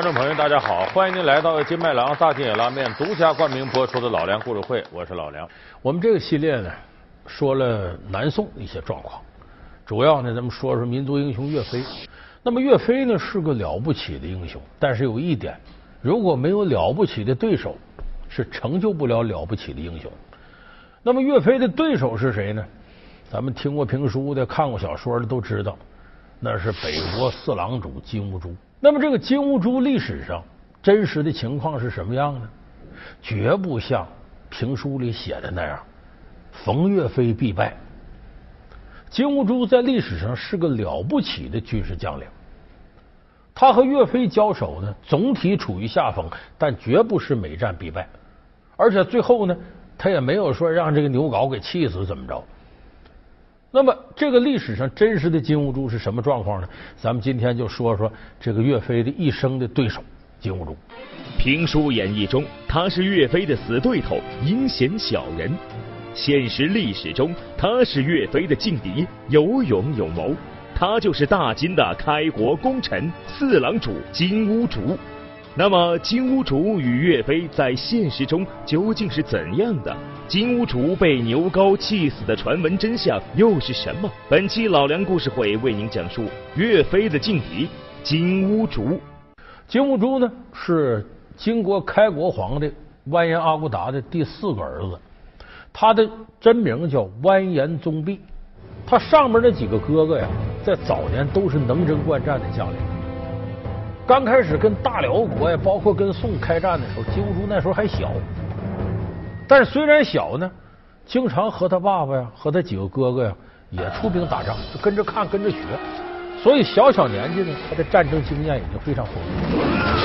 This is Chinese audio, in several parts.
观众朋友，大家好，欢迎您来到金麦郎大金野拉面独家冠名播出的《老梁故事会》，我是老梁。我们这个系列呢，说了南宋一些状况，主要呢，咱们说说民族英雄岳飞。那么岳飞呢，是个了不起的英雄，但是有一点，如果没有了不起的对手，是成就不了了不起的英雄。那么岳飞的对手是谁呢？咱们听过评书的、看过小说的都知道，那是北国四郎主金兀术。那么这个金兀术历史上真实的情况是什么样呢？绝不像评书里写的那样，逢岳飞必败。金兀术在历史上是个了不起的军事将领，他和岳飞交手呢，总体处于下风，但绝不是每战必败。而且最后呢，他也没有说让这个牛皋给气死怎么着。那么，这个历史上真实的金兀术是什么状况呢？咱们今天就说说这个岳飞的一生的对手金兀术。评书演义中，他是岳飞的死对头，阴险小人；现实历史中，他是岳飞的劲敌，有勇有谋。他就是大金的开国功臣四郎主金兀术。那么，金兀术与岳飞在现实中究竟是怎样的？金兀术被牛皋气死的传闻真相又是什么？本期老梁故事会为您讲述岳飞的劲敌金兀术。金兀术呢，是金国开国皇帝完颜阿骨达的第四个儿子，他的真名叫完颜宗弼。他上面那几个哥哥呀，在早年都是能征惯战的将领。刚开始跟大辽国呀，包括跟宋开战的时候，金兀术那时候还小。但是虽然小呢，经常和他爸爸呀，和他几个哥哥呀，也出兵打仗，就跟着看，跟着学。所以小小年纪呢，他的战争经验已经非常丰富。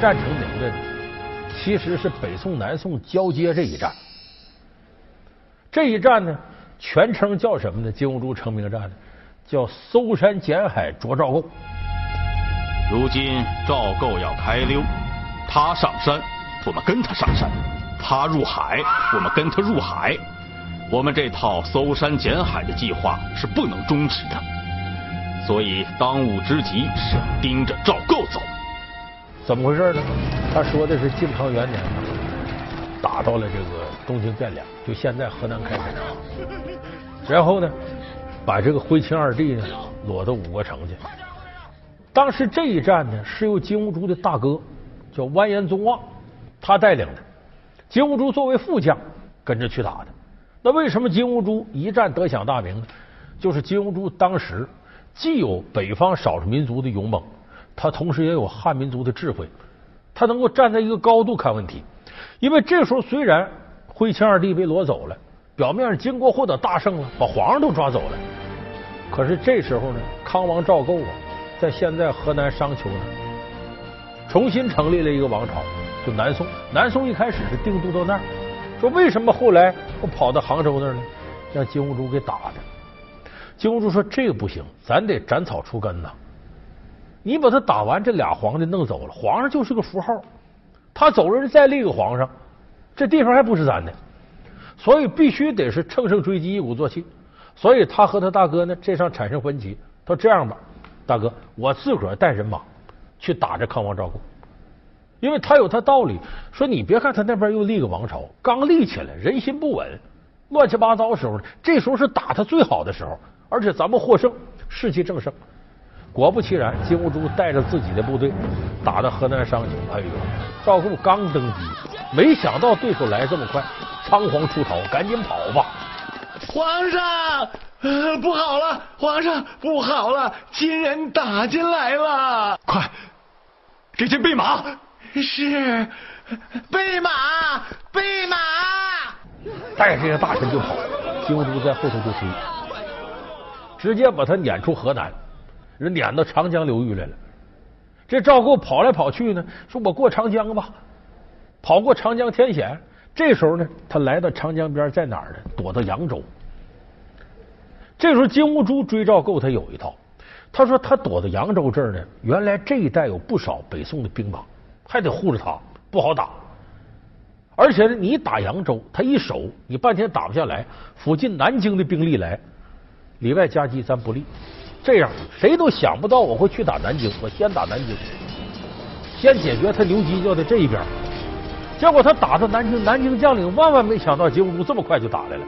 战成名的，其实是北宋南宋交接这一战。这一战呢，全称叫什么呢？金兀术成名战呢，叫搜山捡海捉赵构。如今赵构要开溜，他上山，我们跟他上山；他入海，我们跟他入海。我们这套搜山捡海的计划是不能终止的，所以当务之急是盯着赵构走。怎么回事呢？他说的是靖康元年打到了这个东京汴梁，就现在河南开封。然后呢，把这个徽钦二帝呢裸到五国城去。当时这一战呢，是由金兀术的大哥叫完颜宗望他带领的，金兀术作为副将跟着去打的。那为什么金兀术一战得享大名呢？就是金兀术当时既有北方少数民族的勇猛。他同时也有汉民族的智慧，他能够站在一个高度看问题。因为这时候虽然徽钦二帝被掳走了，表面上金国获得大胜了，把皇上都抓走了，可是这时候呢，康王赵构啊，在现在河南商丘呢，重新成立了一个王朝，就南宋。南宋一开始是定都到那儿，说为什么后来我跑到杭州那儿呢？让金兀术给打的。金兀术说这个不行，咱得斩草除根呐。你把他打完，这俩皇帝弄走了，皇上就是个符号。他走了，再立个皇上，这地方还不是咱的，所以必须得是乘胜追击，一鼓作气。所以他和他大哥呢，这上产生分歧。他说：“这样吧，大哥，我自个儿带人马去打这康王赵构，因为他有他道理。说你别看他那边又立个王朝，刚立起来，人心不稳，乱七八糟时候，这时候是打他最好的时候，而且咱们获胜，士气正盛。”果不其然，金兀术带着自己的部队打到河南商丘。哎呦，赵构刚登基，没想到对手来这么快，仓皇出逃，赶紧跑吧！皇上，不好了！皇上，不好了！金人打进来了！快，给朕备马！是，备马，备马！带着这些大臣就跑，金兀术在后头就追，直接把他撵出河南。人撵到长江流域来了，这赵构跑来跑去呢，说我过长江吧，跑过长江天险，这时候呢，他来到长江边，在哪儿呢？躲到扬州。这时候金兀术追赵构，他有一套。他说他躲到扬州这儿呢，原来这一带有不少北宋的兵马，还得护着他，不好打。而且呢，你打扬州，他一守，你半天打不下来。附近南京的兵力来，里外夹击，咱不利。这样谁都想不到我会去打南京，我先打南京，先解决他刘基教的这一边。结果他打到南京，南京将领万万没想到金兀术这么快就打来了，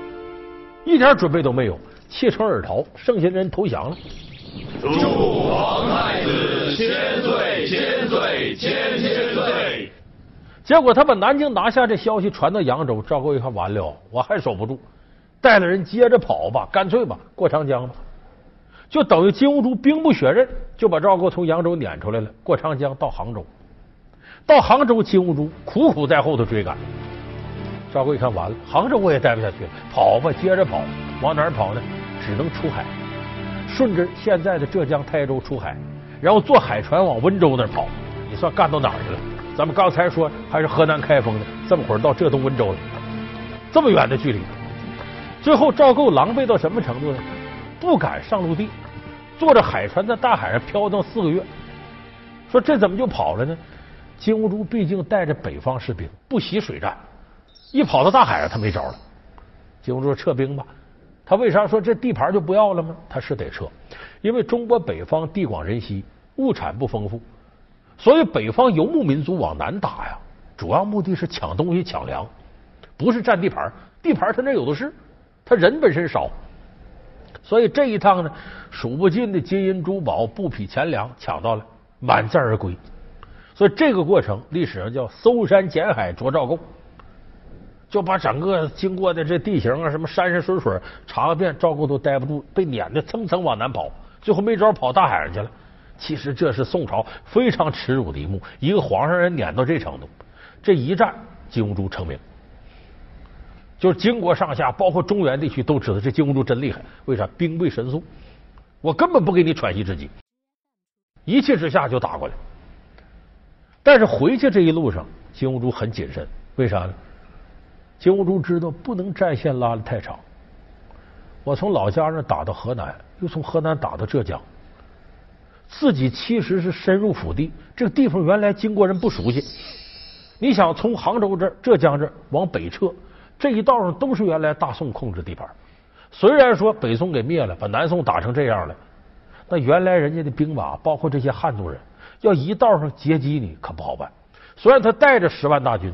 一点准备都没有，弃城而逃，剩下的人投降了。祝皇太子千岁千岁千千岁！结果他把南京拿下，这消息传到扬州，赵构一看完了，我还守不住，带着人接着跑吧，干脆吧，过长江吧，就等于金兀术兵不血刃，就把赵构从扬州撵出来了，过长江到杭州。到杭州，金兀术苦苦在后头追赶。赵构一看完了，杭州我也待不下去了，跑吧，接着跑，往哪儿跑呢？只能出海。顺着现在的浙江台州出海，然后坐海船往温州那儿跑，你算干到哪儿去了？咱们刚才说还是河南开封的，这么会儿到浙东温州了，这么远的距离。最后赵构狼狈到什么程度呢？不敢上陆地，坐着海船在大海上飘荡四个月。说这怎么就跑了呢？金兀术毕竟带着北方士兵，不习水战，一跑到大海上他没招了。金兀术撤兵吧。他为啥说这地盘就不要了吗？他是得撤，因为中国北方地广人稀，物产不丰富，所以北方游牧民族往南打呀，主要目的是抢东西、抢粮，不是占地盘。地盘他那有的是，他人本身少，所以这一趟呢，数不尽的金银珠宝、布匹钱粮抢到了，满载而归。所以这个过程历史上叫搜山捡海捉赵构。就把整个经过的这地形啊，什么山山水水查个遍，赵构都待不住，被撵的蹭蹭往南跑，最后没招跑大海上去了。其实这是宋朝非常耻辱的一幕，一个皇上人撵到这程度，这一战金兀术成名，就是金国上下，包括中原地区都知道这金兀术真厉害。为啥？兵贵神速，我根本不给你喘息之机，一气之下就打过来。但是回去这一路上，金兀术很谨慎，为啥呢？金兀术知道不能战线拉的太长，我从老家那打到河南，又从河南打到浙江，自己其实是深入腹地，这个地方原来金国人不熟悉。你想从杭州这、浙江这往北撤，这一道上都是原来大宋控制地盘。虽然说北宋给灭了，把南宋打成这样了，那原来人家的兵马，包括这些汉族人，要一道上截击你，可不好办。虽然他带着十万大军，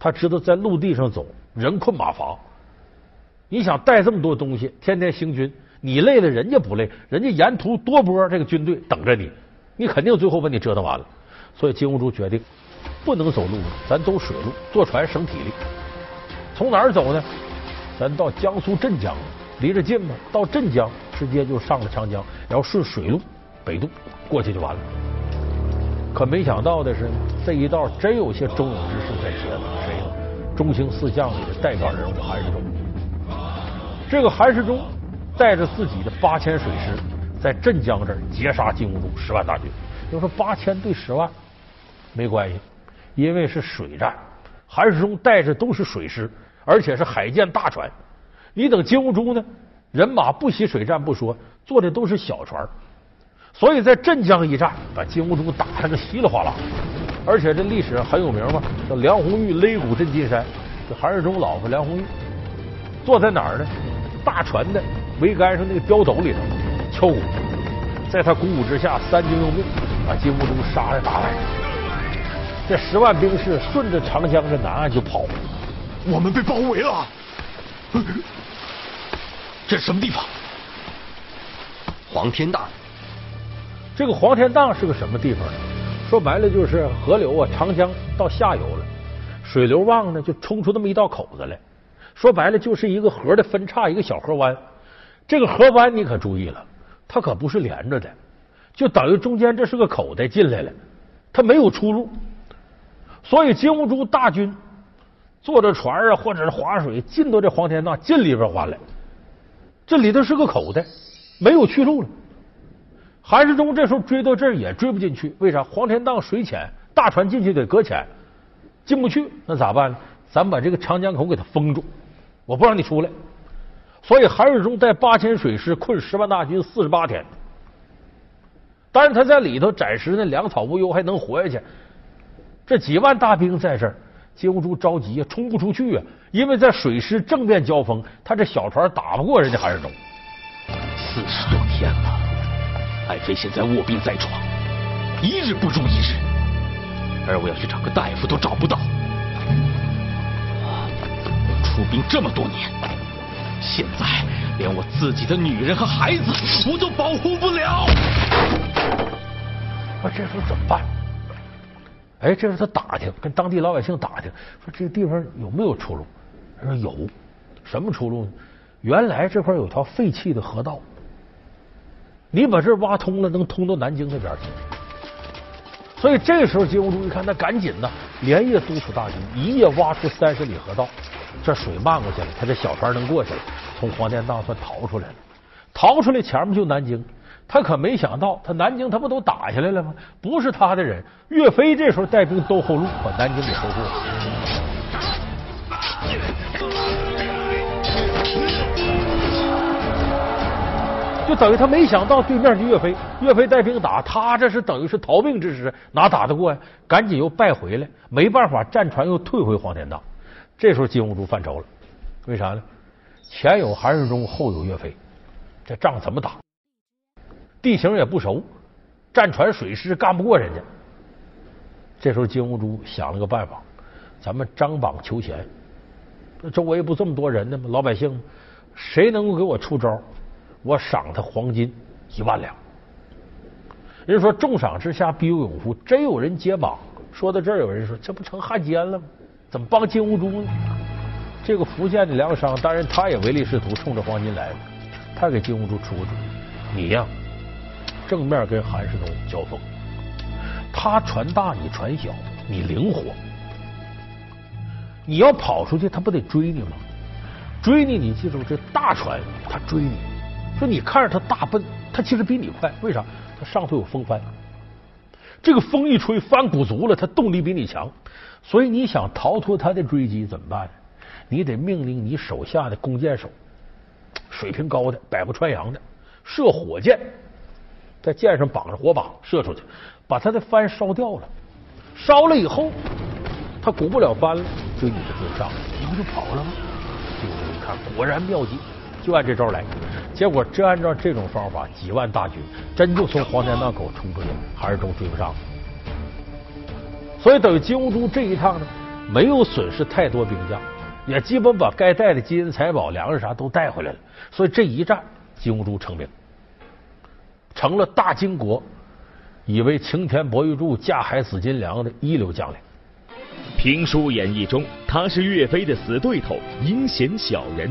他知道在陆地上走。人困马乏，你想带这么多东西，天天行军，你累了，人家不累，人家沿途多波这个军队等着你，你肯定最后把你折腾完了。所以金兀术决定不能走陆路，咱走水路，坐船省体力。从哪儿走呢？咱到江苏镇江，离着近嘛，到镇江直接就上了长江，然后顺水路北渡过去就完了。可没想到的是，这一道真有些忠勇之士在前头，谁呢？中兴四将里的代表人物韩世忠，这个韩世忠带着自己的八千水师，在镇江这儿截杀金兀术十万大军。就说八千对十万没关系，因为是水战，韩世忠带着都是水师，而且是海舰大船。你等金兀术呢，人马不习水战不说，坐的都是小船，所以在镇江一战，把金兀术打了个稀里哗啦。而且这历史上很有名嘛，叫梁红玉擂鼓震金山。这韩世忠老婆梁红玉坐在哪儿呢？大船的桅杆上那个标斗里头敲鼓，在他鼓舞之下，三军用命，把金兀术杀在大海。这十万兵士顺着长江的南岸就跑，我们被包围了。这是什么地方？黄天荡。这个黄天荡是个什么地方呢？说白了就是河流啊，长江到下游了，水流旺呢，就冲出那么一道口子来。说白了就是一个河的分叉，一个小河湾。这个河湾你可注意了，它可不是连着的，就等于中间这是个口袋进来了，它没有出路。所以金兀术大军坐着船啊，或者是划水进到这黄天荡进里边湾来，这里头是个口袋，没有去路了。韩世忠这时候追到这儿也追不进去，为啥？黄天荡水浅，大船进去得搁浅，进不去，那咋办呢？咱把这个长江口给它封住，我不让你出来。所以韩世忠带八千水师困十万大军四十八天，但是他在里头暂时呢粮草无忧，还能活下去。这几万大兵在这儿，金兀术着急啊，冲不出去啊，因为在水师正面交锋，他这小船打不过人家韩世忠。四十多天了，爱妃现在卧病在床，一日不如一日，而我要去找个大夫都找不到。出兵这么多年，现在连我自己的女人和孩子我都保护不了。我这时候怎么办？哎，这是他打听，跟当地老百姓打听，说这个地方有没有出路？他说有，什么出路呢？原来这块有条废弃的河道。你把这挖通了，能通到南京那边去。所以这时候金兀术一看，那赶紧呐，连夜督促大军，一夜挖出三十里河道，这水漫过去了，他这小船能过去了，从黄天荡算逃出来了。逃出来前面就南京，他可没想到，他南京他不都打下来了吗？不是他的人，岳飞这时候带兵兜后路，把南京给收复了。就等于他没想到对面是岳飞，岳飞带兵打他，这是等于是逃命之时，哪打得过呀？赶紧又败回来，没办法，战船又退回黄天荡。这时候金兀术犯愁了，为啥呢？前有韩世忠，后有岳飞，这仗怎么打？地形也不熟，战船水师干不过人家。这时候金兀术想了个办法，咱们张榜求贤，那周围不这么多人呢吗？老百姓，谁能够给我出招？我赏他黄金一万两。人说重赏之下必有勇夫，真有人接榜。说到这儿，有人说这不成汉奸了吗？怎么帮金兀术呢？这个福建的梁商，当然他也唯利是图，冲着黄金来的。他给金兀术出个主意：你呀，正面跟韩世忠交锋，他船大你船小，你灵活，你要跑出去，他不得追你吗？追你，你记住，这大船他追你。说你看着他大笨，他其实比你快，为啥？他上头有风帆，这个风一吹，帆鼓足了，他动力比你强，所以你想逃脱他的追击怎么办？你得命令你手下的弓箭手，水平高的，百步穿杨的，射火箭，在箭上绑着火把射出去，把他的帆烧掉了，烧了以后，他鼓不了帆了，追你就追不上，你不就跑了吗？结果一看，果然妙计。就按这招来，结果真按照这种方法，几万大军真就从黄田荡口冲出去，韩世忠追不上。所以等于金兀术这一趟呢，没有损失太多兵将，也基本把该带的金银财宝、粮食啥都带回来了。所以这一战，金兀术成名，成了大金国以为擎天博玉柱、架海紫金梁的一流将领。评书演绎中，他是岳飞的死对头，阴险小人。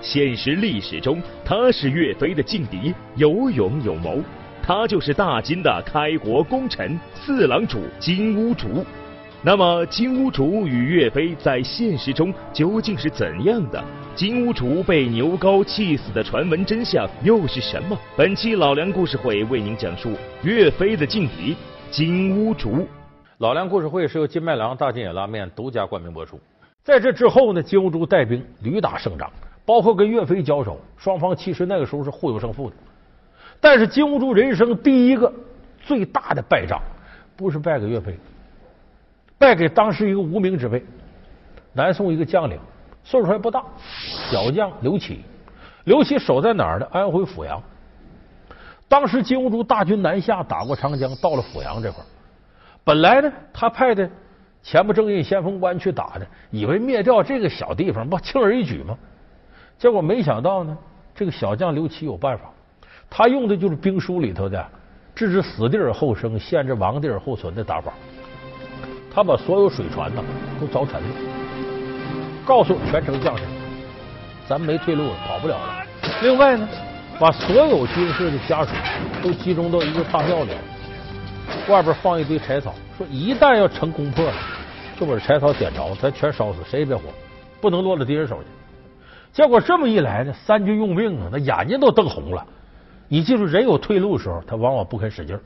现实历史中，他是岳飞的劲敌，有勇有谋。他就是大金的开国功臣四郎主金兀竹。那么，金兀术与岳飞在现实中究竟是怎样的？金兀术被牛皋气死的传闻真相又是什么？本期老梁故事会为您讲述岳飞的劲敌金兀术。老梁故事会是由金麦郎大金野拉面独家冠名播出。在这之后呢，金兀术带兵屡打胜仗。包括跟岳飞交手，双方其实那个时候是互有胜负的。但是金兀术人生第一个最大的败仗，不是败给岳飞，败给当时一个无名之辈，南宋一个将领，岁数还不大，小将刘启。刘启守在哪儿呢？安徽阜阳。当时金兀术大军南下，打过长江，到了阜阳这块本来呢，他派的前不正印先锋官去打的，以为灭掉这个小地方不轻而易举吗？结果没想到呢，这个小将刘琦有办法，他用的就是兵书里头的“置之死地而后生，陷之亡地而后存”的打法。他把所有水船呢都凿沉了，告诉全城将士：“咱没退路了，跑不了了。”另外呢，把所有军事的家属都集中到一个大庙里，外边放一堆柴草，说一旦要成攻破了，就把柴草点着，咱全烧死，谁也别活，不能落到敌人手里。结果这么一来呢，三军用命啊，那眼睛都瞪红了。你记住，人有退路的时候，他往往不肯使劲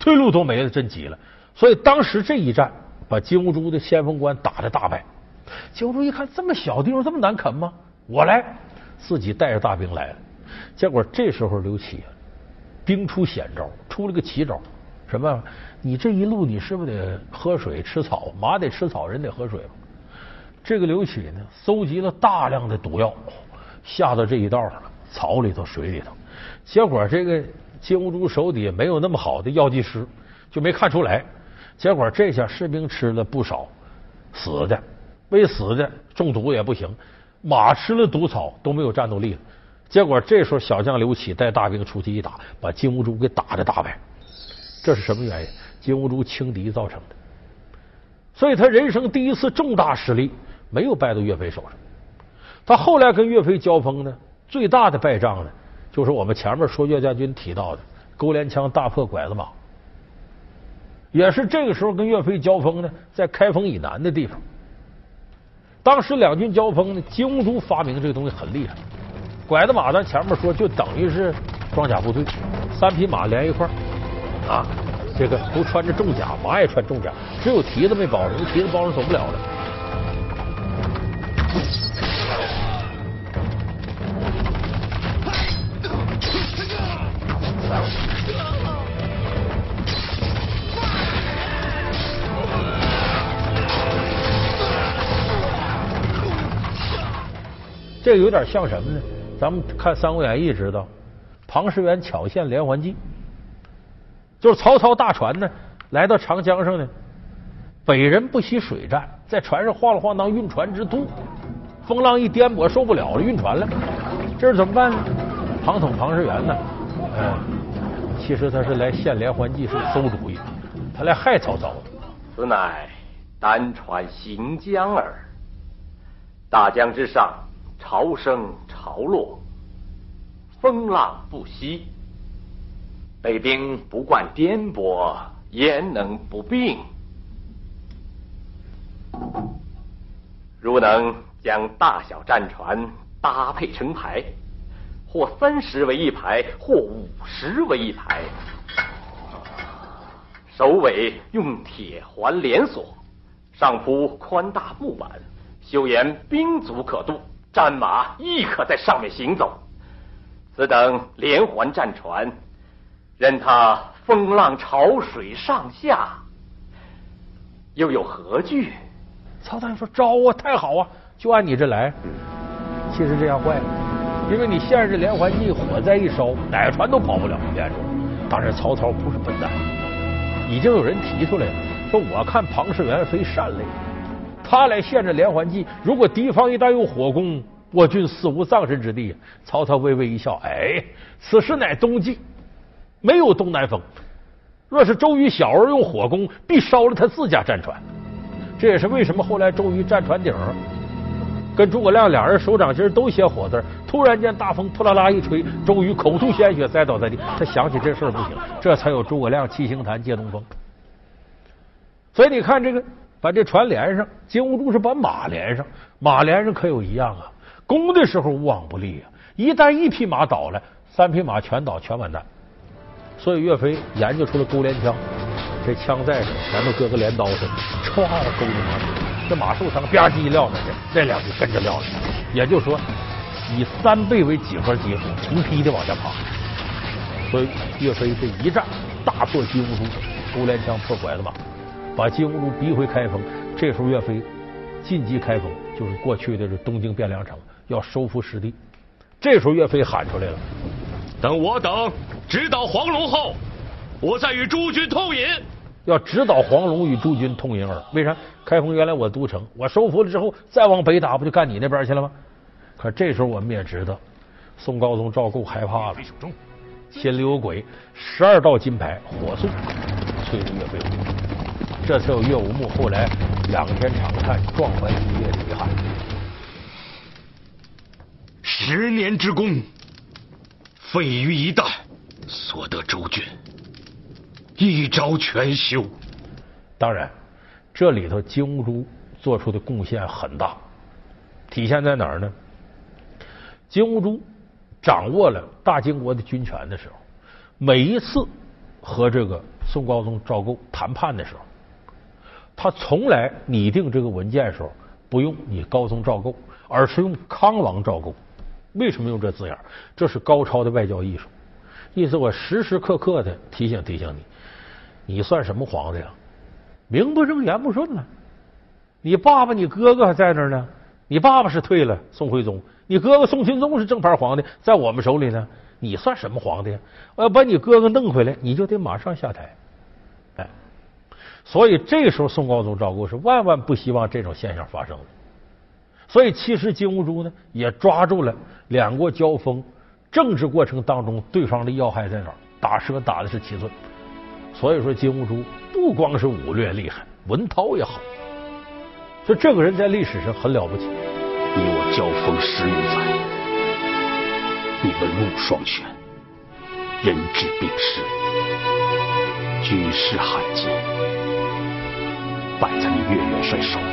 退路都没了，真急了。所以当时这一战，把金兀术的先锋官打的大败。金兀术一看，这么小地方这么难啃吗？我来，自己带着大兵来了。结果这时候刘启啊兵出险招，出了个奇招，什么？你这一路你是不是得喝水吃草？马得吃草，人得喝水这个刘启呢，搜集了大量的毒药，下到这一道上了，草里头、水里头。结果这个金兀术手底下没有那么好的药剂师，就没看出来。结果这下士兵吃了不少死的，没死的中毒也不行。马吃了毒草都没有战斗力了。结果这时候小将刘启带大兵出去一打，把金兀术给打的大败。这是什么原因？金兀术轻敌造成的。所以他人生第一次重大失利没有败到岳飞手上。他后来跟岳飞交锋呢，最大的败仗呢，就是我们前面说岳家军提到的勾连枪大破拐子马。也是这个时候跟岳飞交锋呢，在开封以南的地方。当时两军交锋呢，金兀术发明这个东西很厉害。拐子马咱前面说，就等于是装甲部队，三匹马连一块啊，这个都穿着重甲，马也穿重甲，只有蹄子没包上，蹄子包上走不了了。这有点像什么呢？咱们看《三国演义》知道，庞士元巧献连环计，就是曹操大船呢来到长江上呢，北人不习水战，在船上晃了晃荡，运船之渡，风浪一颠簸，受不了了，晕船了。这是怎么办呢？庞统庞士元呢，嗯，其实他是来献连环计，是馊主意，他来害曹操的。此乃单船行江耳，大江之上。潮升潮落，风浪不息。北兵不惯颠簸，焉能不病？如能将大小战船搭配成排，或三十为一排，或五十为一排，首尾用铁环连锁，上铺宽大木板，修沿兵卒可渡。战马亦可在上面行走，此等连环战船，任它风浪潮水上下，又有何惧？曹操说：“招啊，太好啊，就按你这来。”其实这样坏了，因为你现着连环计，火灾一烧，哪个船都跑不了连着。当然，曹操不是笨蛋，已经有人提出来了，说我看庞士元非善类。他来献着连环计，如果敌方一旦用火攻，我军死无葬身之地。曹操微微一笑，哎，此时乃冬季，没有东南风。若是周瑜小儿用火攻，必烧了他自家战船。这也是为什么后来周瑜站船顶，跟诸葛亮俩人手掌心都写火字。突然间大风扑啦啦一吹，周瑜口吐鲜血，栽倒在地。他想起这事儿不行，这才有诸葛亮七星坛借东风。所以你看这个。把这船连上，金兀术是把马连上，马连上可有一样啊，攻的时候无往不利啊，一旦一匹马倒了，三匹马全倒，全完蛋。所以岳飞研究出了钩连枪，这枪在手，前头搁个镰刀似的，歘勾着马，这马受伤，吧唧一撂下去，那两个跟着撂下去。也就是说，以三倍为几何基数，成批的往下爬。所以岳飞这一战大破金兀术，钩连枪破拐子马。把金兀术逼回开封，这时候岳飞进击开封，就是过去的这东京汴梁城，要收复失地。这时候岳飞喊出来了：“等我等直捣黄龙后，我再与诸军痛饮。”要直捣黄龙与诸军痛饮耳。为啥？开封原来我都城，我收复了之后再往北打，不就干你那边去了吗？可这时候我们也知道，宋高宗赵构害怕了，心里有鬼，十二道金牌火速催着岳飞。这次有岳武穆后来仰天长叹壮怀激烈的遗憾。十年之功，废于一旦，所得周郡，一朝全休。当然，这里头金兀术做出的贡献很大，体现在哪儿呢？金兀术掌握了大金国的军权的时候，每一次和这个宋高宗赵构谈判的时候。他从来拟定这个文件的时候，不用你高宗赵构，而是用康王赵构。为什么用这字眼？这是高超的外交艺术。意思我时时刻刻的提醒提醒你，你算什么皇帝啊？名不正言不顺了。你爸爸、你哥哥还在那儿呢。你爸爸是退了，宋徽宗；你哥哥宋钦宗是正牌皇帝，在我们手里呢。你算什么皇帝？我要把你哥哥弄回来，你就得马上下台。所以这时候宋高宗赵构是万万不希望这种现象发生的。所以其实金兀术呢，也抓住了两国交锋政治过程当中对方的要害在哪儿，打蛇打的是七寸。所以说金兀术不光是武略厉害，文韬也好。就这个人在历史上很了不起。你我交锋十余载，你文武双全，人质并施，举世罕见，败在你岳元帅手里，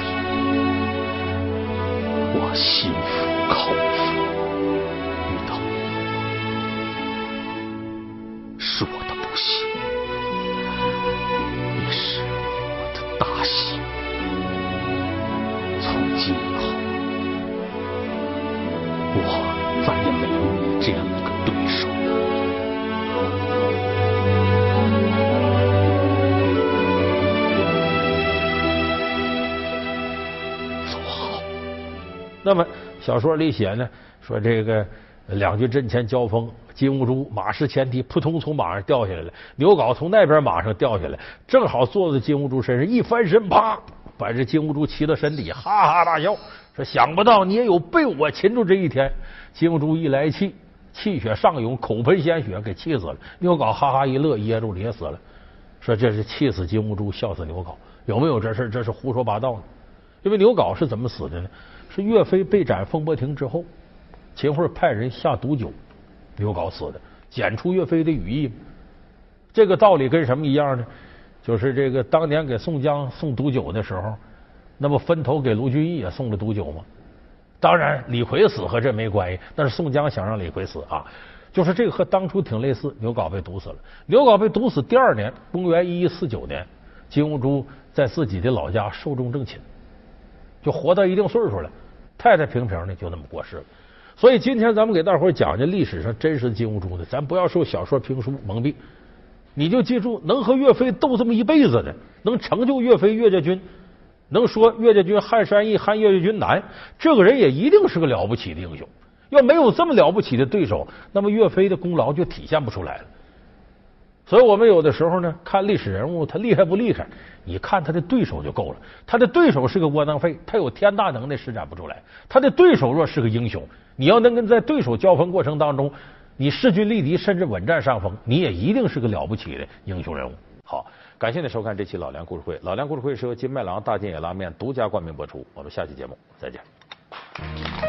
我心服口服。那么小说里写呢，说这个两军阵前交锋，金兀术马失前蹄，扑通从马上掉下来了。牛皋从那边马上掉下来，正好坐在金兀术身上，一翻身，啪，把这金兀术骑到身底，哈哈大笑，说：“想不到你也有被我擒住这一天。”金兀术一来气，气血上涌，口喷鲜血，给气死了。牛皋哈哈一乐，噎住了，也死了。说这是气死金兀术，笑死牛皋，有没有这事？这是胡说八道呢。因为牛皋是怎么死的呢？是岳飞被斩风波亭之后，秦桧派人下毒酒，刘皋死的，检出岳飞的羽翼。这个道理跟什么一样呢？就是这个当年给宋江送毒酒的时候，那不分头给卢俊义也送了毒酒吗？当然，李逵死和这没关系，那是宋江想让李逵死啊。就是这个和当初挺类似，刘皋被毒死了。刘皋被毒死第二年，公元一一四九年，金兀术在自己的老家寿终正寝。就活到一定岁数了，太太平平的就那么过世了。所以今天咱们给大伙讲讲历史上真实的金兀术的，咱不要受小说评书蒙蔽，你就记住，能和岳飞斗这么一辈子的，能成就岳飞岳家军，能说岳家军撼山易撼岳家军难，这个人也一定是个了不起的英雄。要没有这么了不起的对手，那么岳飞的功劳就体现不出来了。所以我们有的时候呢，看历史人物他厉害不厉害，你看他的对手就够了。他的对手是个窝囊废，他有天大能耐施展不出来。他的对手若是个英雄，你要能跟在对手交锋过程当中，你势均力敌，甚至稳占上风，你也一定是个了不起的英雄人物。好，感谢您收看这期老梁故事会。老梁故事会是由金麦郎大金野拉面独家冠名播出。我们下期节目再见。